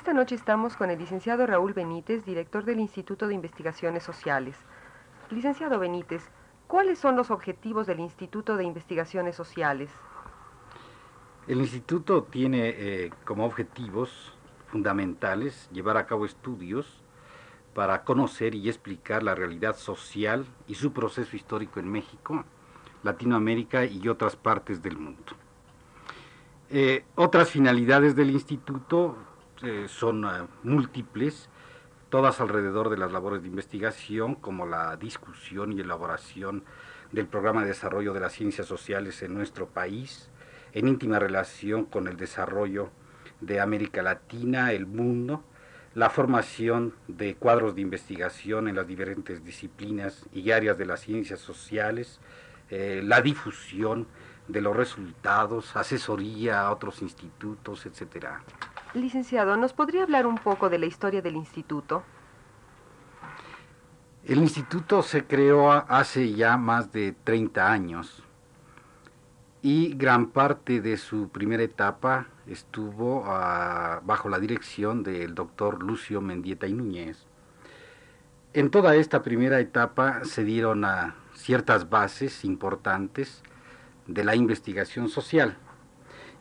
Esta noche estamos con el licenciado Raúl Benítez, director del Instituto de Investigaciones Sociales. Licenciado Benítez, ¿cuáles son los objetivos del Instituto de Investigaciones Sociales? El instituto tiene eh, como objetivos fundamentales llevar a cabo estudios para conocer y explicar la realidad social y su proceso histórico en México, Latinoamérica y otras partes del mundo. Eh, otras finalidades del instituto eh, son eh, múltiples, todas alrededor de las labores de investigación, como la discusión y elaboración del programa de desarrollo de las ciencias sociales en nuestro país, en íntima relación con el desarrollo de América Latina, el mundo, la formación de cuadros de investigación en las diferentes disciplinas y áreas de las ciencias sociales, eh, la difusión de los resultados, asesoría a otros institutos, etcétera. Licenciado, ¿nos podría hablar un poco de la historia del instituto? El instituto se creó hace ya más de 30 años y gran parte de su primera etapa estuvo ah, bajo la dirección del doctor Lucio Mendieta y Núñez. En toda esta primera etapa se dieron ciertas bases importantes de la investigación social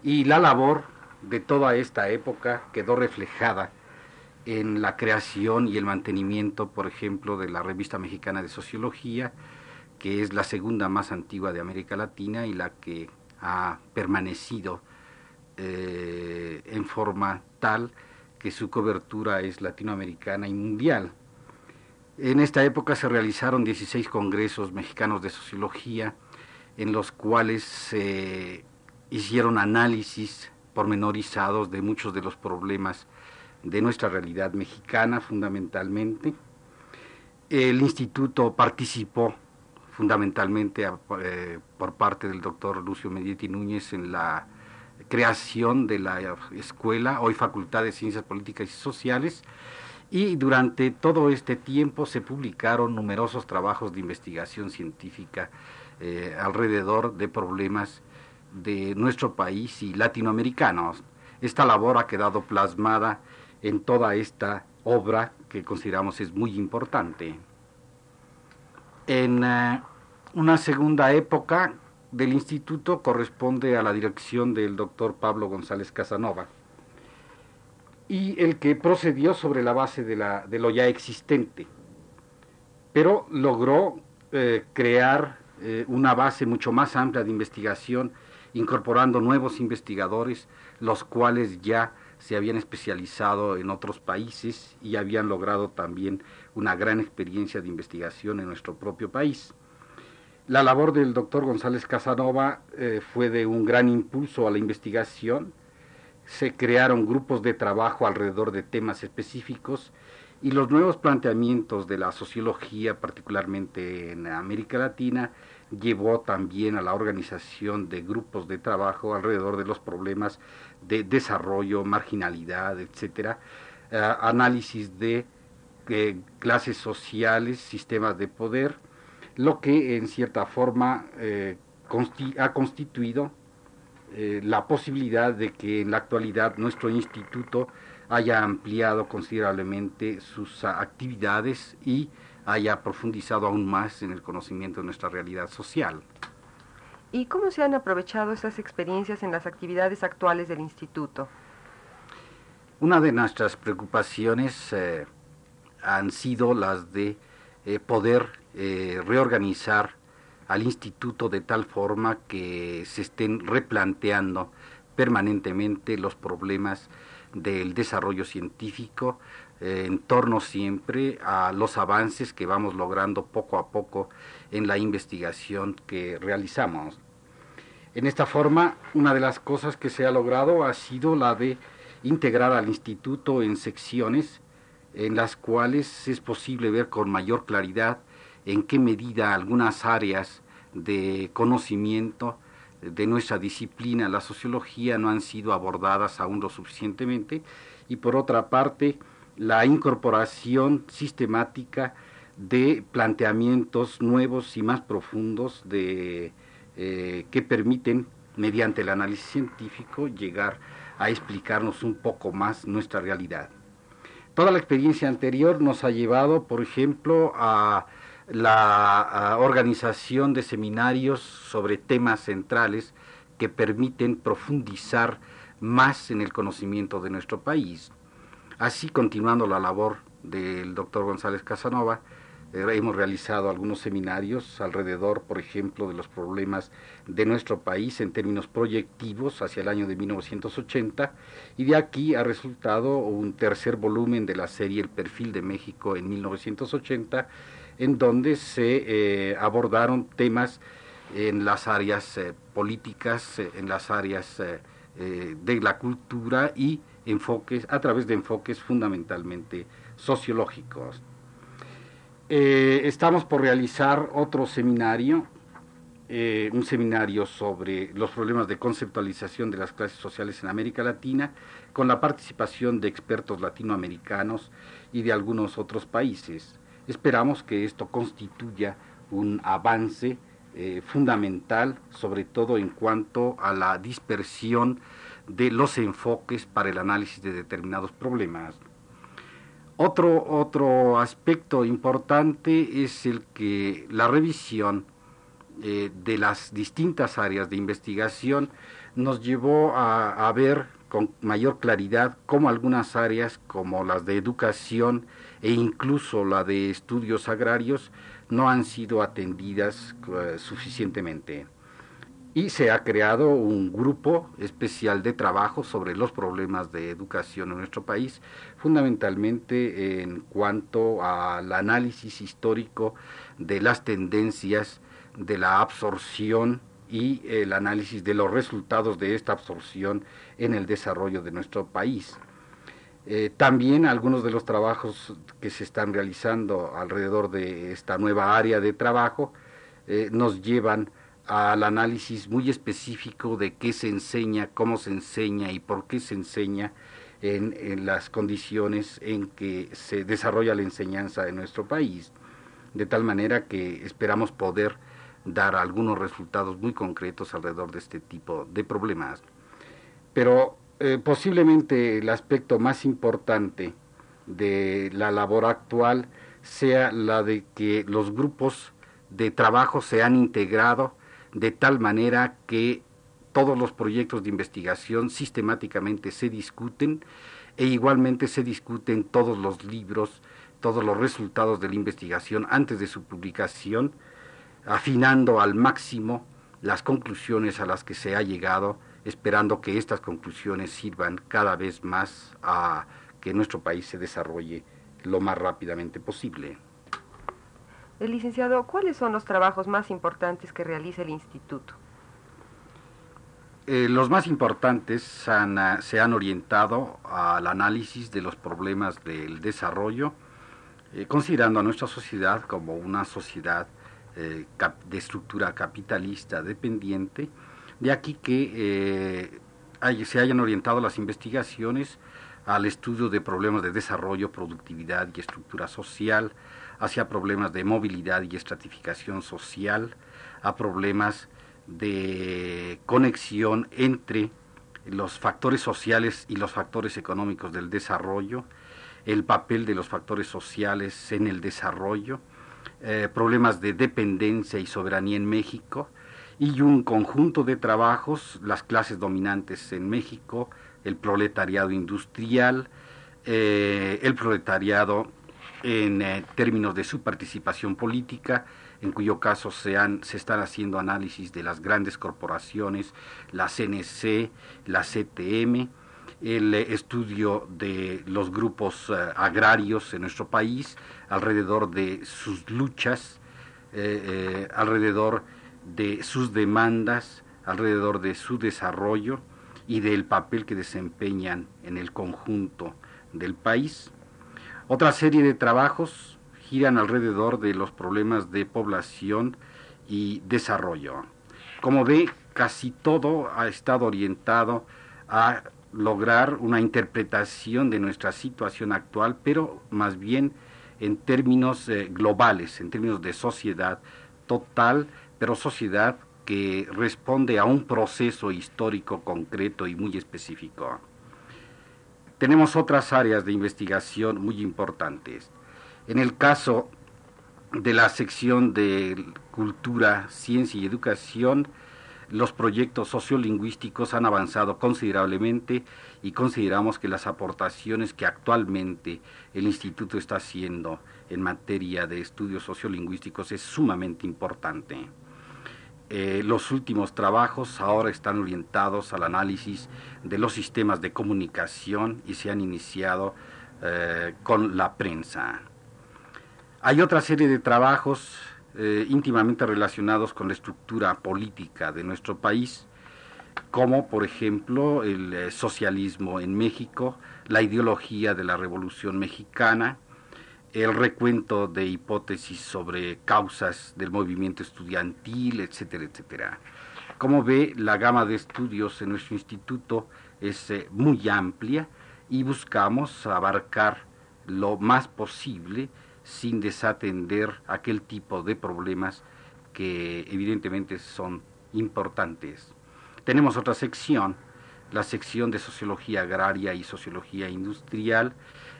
y la labor de toda esta época quedó reflejada en la creación y el mantenimiento, por ejemplo, de la Revista Mexicana de Sociología, que es la segunda más antigua de América Latina y la que ha permanecido eh, en forma tal que su cobertura es latinoamericana y mundial. En esta época se realizaron 16 congresos mexicanos de sociología en los cuales se hicieron análisis pormenorizados de muchos de los problemas de nuestra realidad mexicana fundamentalmente. El instituto participó fundamentalmente eh, por parte del doctor Lucio Medietti Núñez en la creación de la escuela, hoy Facultad de Ciencias Políticas y Sociales, y durante todo este tiempo se publicaron numerosos trabajos de investigación científica eh, alrededor de problemas de nuestro país y latinoamericanos. Esta labor ha quedado plasmada en toda esta obra que consideramos es muy importante. En eh, una segunda época del instituto corresponde a la dirección del doctor Pablo González Casanova y el que procedió sobre la base de, la, de lo ya existente, pero logró eh, crear eh, una base mucho más amplia de investigación incorporando nuevos investigadores, los cuales ya se habían especializado en otros países y habían logrado también una gran experiencia de investigación en nuestro propio país. La labor del doctor González Casanova eh, fue de un gran impulso a la investigación. Se crearon grupos de trabajo alrededor de temas específicos y los nuevos planteamientos de la sociología, particularmente en América Latina, llevó también a la organización de grupos de trabajo alrededor de los problemas de desarrollo, marginalidad, etcétera, eh, análisis de eh, clases sociales, sistemas de poder, lo que en cierta forma eh, ha constituido la posibilidad de que en la actualidad nuestro instituto haya ampliado considerablemente sus actividades y haya profundizado aún más en el conocimiento de nuestra realidad social. ¿Y cómo se han aprovechado estas experiencias en las actividades actuales del instituto? Una de nuestras preocupaciones eh, han sido las de eh, poder eh, reorganizar al instituto de tal forma que se estén replanteando permanentemente los problemas del desarrollo científico eh, en torno siempre a los avances que vamos logrando poco a poco en la investigación que realizamos. En esta forma, una de las cosas que se ha logrado ha sido la de integrar al instituto en secciones en las cuales es posible ver con mayor claridad en qué medida algunas áreas de conocimiento de nuestra disciplina, la sociología, no han sido abordadas aún lo suficientemente, y por otra parte, la incorporación sistemática de planteamientos nuevos y más profundos eh, que permiten, mediante el análisis científico, llegar a explicarnos un poco más nuestra realidad. Toda la experiencia anterior nos ha llevado, por ejemplo, a la organización de seminarios sobre temas centrales que permiten profundizar más en el conocimiento de nuestro país. Así, continuando la labor del doctor González Casanova, eh, hemos realizado algunos seminarios alrededor, por ejemplo, de los problemas de nuestro país en términos proyectivos hacia el año de 1980 y de aquí ha resultado un tercer volumen de la serie El perfil de México en 1980 en donde se eh, abordaron temas en las áreas eh, políticas, en las áreas de la cultura y enfoques a través de enfoques fundamentalmente sociológicos. estamos por realizar otro seminario, un seminario sobre los problemas de conceptualización de las clases sociales en América Latina, con la participación de expertos latinoamericanos y de algunos otros países. Esperamos que esto constituya un avance eh, fundamental, sobre todo en cuanto a la dispersión de los enfoques para el análisis de determinados problemas. Otro, otro aspecto importante es el que la revisión eh, de las distintas áreas de investigación nos llevó a, ver con mayor claridad cómo algunas áreas como las de educación e incluso la de estudios agrarios no han sido atendidas eh, suficientemente. Y se ha creado un grupo especial de trabajo sobre los problemas de educación en nuestro país, fundamentalmente en cuanto al análisis histórico de las tendencias de la absorción y el análisis de los resultados de esta absorción en el desarrollo de nuestro país. Eh, también algunos de los trabajos que se están realizando alrededor de esta nueva área de trabajo eh, nos llevan al análisis muy específico de qué se enseña, cómo se enseña y por qué se enseña en, las condiciones en que se desarrolla la enseñanza en nuestro país, de tal manera que esperamos poder dar algunos resultados muy concretos alrededor de este tipo de problemas. Pero eh, posiblemente el aspecto más importante de la labor actual sea la de que los grupos de trabajo se han integrado de tal manera que todos los proyectos de investigación sistemáticamente se discuten e igualmente se discuten todos los libros, todos los resultados de la investigación antes de su publicación, afinando al máximo las conclusiones a las que se ha llegado esperando que estas conclusiones sirvan cada vez más a que nuestro país se desarrolle lo más rápidamente posible. El licenciado, ¿cuáles son los trabajos más importantes que realiza el instituto? Eh, los más importantes ah, se han orientado al análisis de los problemas del desarrollo, eh, considerando a nuestra sociedad como una sociedad eh, de estructura capitalista dependiente, de aquí que se hayan orientado las investigaciones al estudio de problemas de desarrollo, productividad y estructura social, hacia problemas de movilidad y estratificación social, a problemas de conexión entre los factores sociales y los factores económicos del desarrollo, el papel de los factores sociales en el desarrollo, eh, problemas de dependencia y soberanía en México, y un conjunto de trabajos, las clases dominantes en México, el proletariado industrial, eh, el proletariado en eh, términos de su participación política, en cuyo caso se, se están haciendo análisis de las grandes corporaciones, la CNC, la CTM, el estudio de los grupos eh, agrarios en nuestro país, alrededor de sus luchas, eh, eh, alrededor de sus demandas, alrededor de su desarrollo y del papel que desempeñan en el conjunto del país. Otra serie de trabajos giran alrededor de los problemas de población y desarrollo. Como ve, casi todo ha estado orientado a lograr una interpretación de nuestra situación actual, pero más bien en términos eh, globales, en términos de sociedad total, pero sociedad que responde a un proceso histórico concreto y muy específico. Tenemos otras áreas de investigación muy importantes. En el caso de la sección de cultura, ciencia y educación, los proyectos sociolingüísticos han avanzado considerablemente y consideramos que las aportaciones que actualmente el instituto está haciendo en materia de estudios sociolingüísticos es sumamente importante. Eh, los últimos trabajos ahora están orientados al análisis de los sistemas de comunicación y se han iniciado eh, con la prensa. Hay otra serie de trabajos eh, íntimamente relacionados con la estructura política de nuestro país, como por ejemplo el socialismo en México, la ideología de la Revolución Mexicana, el recuento de hipótesis sobre causas del movimiento estudiantil, etcétera, etcétera. Como ve, la gama de estudios en nuestro instituto es eh, muy amplia y buscamos abarcar lo más posible sin desatender aquel tipo de problemas que evidentemente son importantes. Tenemos otra sección, la sección de sociología agraria y sociología industrial,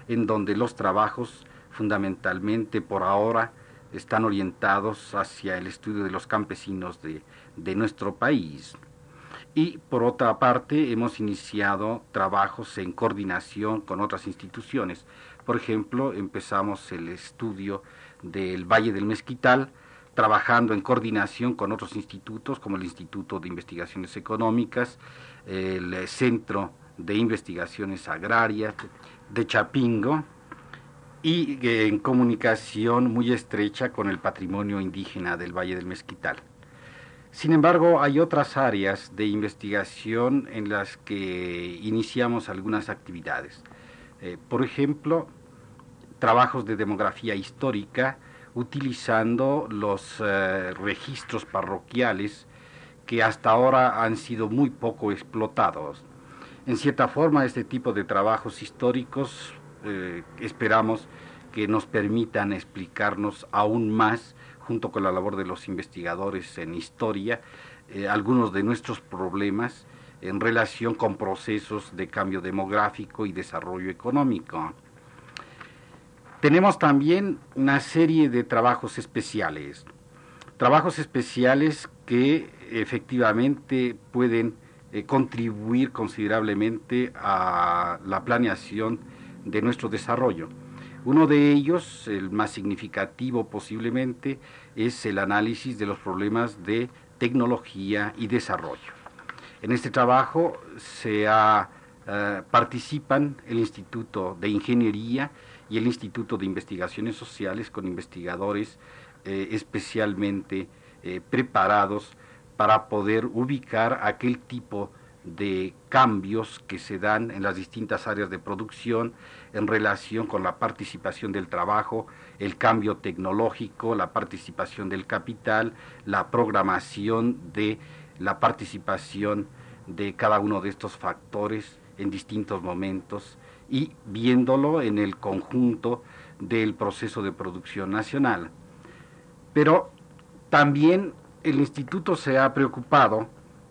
en donde los trabajos fundamentalmente por ahora están orientados hacia el estudio de los campesinos de, de nuestro país. Y por otra parte, hemos iniciado trabajos en coordinación con otras instituciones. Por ejemplo, empezamos el estudio del Valle del Mezquital, trabajando en coordinación con otros institutos, como el Instituto de Investigaciones Económicas, el Centro de Investigaciones Agrarias de Chapingo, y en comunicación muy estrecha con el patrimonio indígena del Valle del Mezquital. Sin embargo, hay otras áreas de investigación en las que iniciamos algunas actividades. Eh, por ejemplo, trabajos de demografía histórica utilizando los eh, registros parroquiales que hasta ahora han sido muy poco explotados. En cierta forma, este tipo de trabajos históricos eh, esperamos que nos permitan explicarnos aún más, junto con la labor de los investigadores en historia, eh, algunos de nuestros problemas en relación con procesos de cambio demográfico y desarrollo económico. Tenemos también una serie de trabajos especiales, trabajos especiales que efectivamente pueden eh, contribuir considerablemente a la planeación de nuestro desarrollo. Uno de ellos, el más significativo posiblemente, es el análisis de los problemas de tecnología y desarrollo. En este trabajo se eh, participan el Instituto de Ingeniería y el Instituto de Investigaciones Sociales con investigadores eh, especialmente eh, preparados para poder ubicar aquel tipo de cambios que se dan en las distintas áreas de producción en relación con la participación del trabajo, el cambio tecnológico, la participación del capital, la programación de la participación de cada uno de estos factores en distintos momentos y viéndolo en el conjunto del proceso de producción nacional. Pero también el instituto se ha preocupado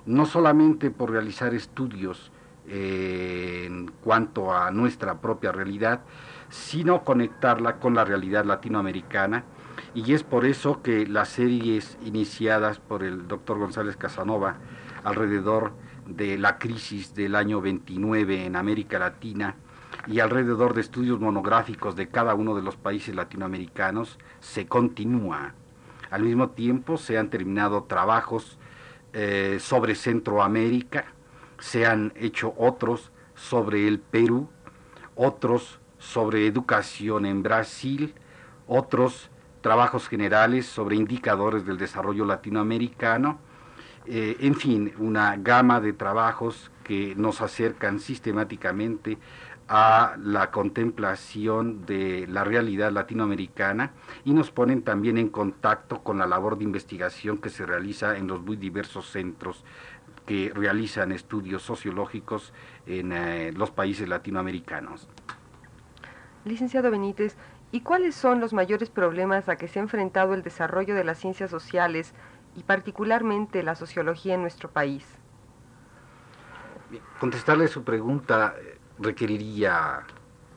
no solamente por realizar estudios eh, en cuanto a nuestra propia realidad, sino conectarla con la realidad latinoamericana. Y es por eso que las series iniciadas por el doctor González Casanova alrededor de la crisis del año 29 en América Latina, y alrededor de estudios monográficos de cada uno de los países latinoamericanos se continúa. Al mismo tiempo se han terminado trabajos eh, sobre Centroamérica, se han hecho otros sobre el Perú, otros sobre educación en Brasil, otros trabajos generales sobre indicadores del desarrollo latinoamericano, eh, en fin, una gama de trabajos que nos acercan sistemáticamente a la contemplación de la realidad latinoamericana y nos ponen también en contacto con la labor de investigación que se realiza en los muy diversos centros que realizan estudios sociológicos en eh, los países latinoamericanos. Licenciado Benítez, ¿y cuáles son los mayores problemas a que se ha enfrentado el desarrollo de las ciencias sociales y particularmente la sociología en nuestro país? Contestarle su pregunta requeriría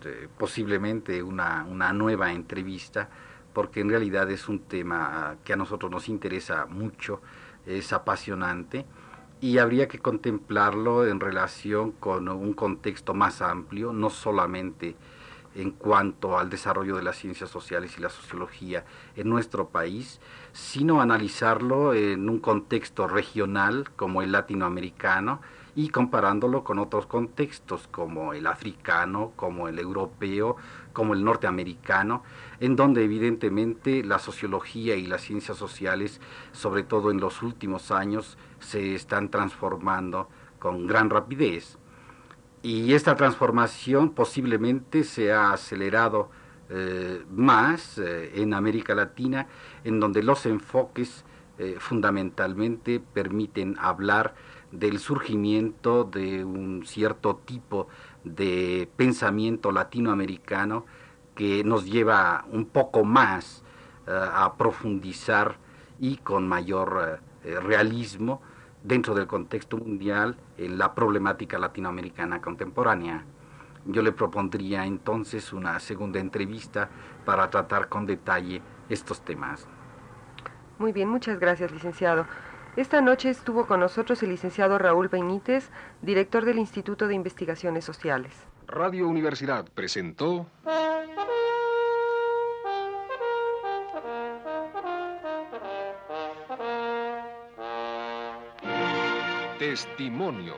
eh, posiblemente una, una, nueva entrevista, porque en realidad es un tema que a nosotros nos interesa mucho, es apasionante, y habría que contemplarlo en relación con un contexto más amplio, no solamente en cuanto al desarrollo de las ciencias sociales y la sociología en nuestro país, sino analizarlo en un contexto regional como el latinoamericano y comparándolo con otros contextos como el africano, como el europeo, como el norteamericano, en donde evidentemente la sociología y las ciencias sociales, sobre todo en los últimos años, se están transformando con gran rapidez. Y esta transformación posiblemente se ha acelerado eh, más eh, en América Latina, en donde los enfoques eh, fundamentalmente permiten hablar del surgimiento de un cierto tipo de pensamiento latinoamericano que nos lleva un poco más a profundizar y con mayor realismo dentro del contexto mundial en la problemática latinoamericana contemporánea. Yo le propondría entonces una segunda entrevista para tratar con detalle estos temas. Muy bien, muchas gracias, licenciado. Esta noche estuvo con nosotros el licenciado Raúl Benítez, director del Instituto de Investigaciones Sociales. Radio Universidad presentó... Testimonios.